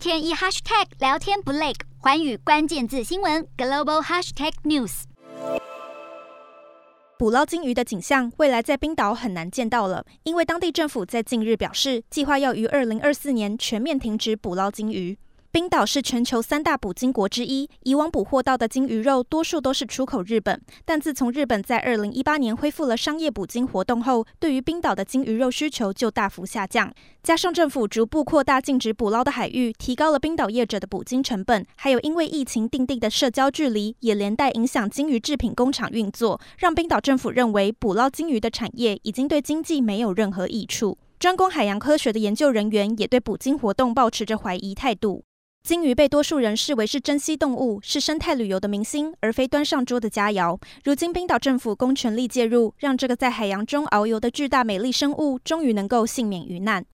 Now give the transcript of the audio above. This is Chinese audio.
天一 hashtag 聊天不累，环宇关键字新闻 global hashtag news。捕捞金鱼的景象，未来在冰岛很难见到了，因为当地政府在近日表示，计划要于二零二四年全面停止捕捞金鱼。冰岛是全球三大捕鲸国之一，以往捕获到的鲸鱼肉多数都是出口日本。但自从日本在二零一八年恢复了商业捕鲸活动后，对于冰岛的鲸鱼肉需求就大幅下降。加上政府逐步扩大禁止捕捞的海域，提高了冰岛业者的捕鲸成本，还有因为疫情订定的社交距离，也连带影响鲸鱼制品工厂运作，让冰岛政府认为捕捞鲸鱼的产业已经对经济没有任何益处。专攻海洋科学的研究人员也对捕鲸活动抱持着怀疑态度。鲸鱼被多数人视为是珍稀动物，是生态旅游的明星，而非端上桌的佳肴。如今，冰岛政府公权力介入，让这个在海洋中遨游的巨大美丽生物终于能够幸免于难。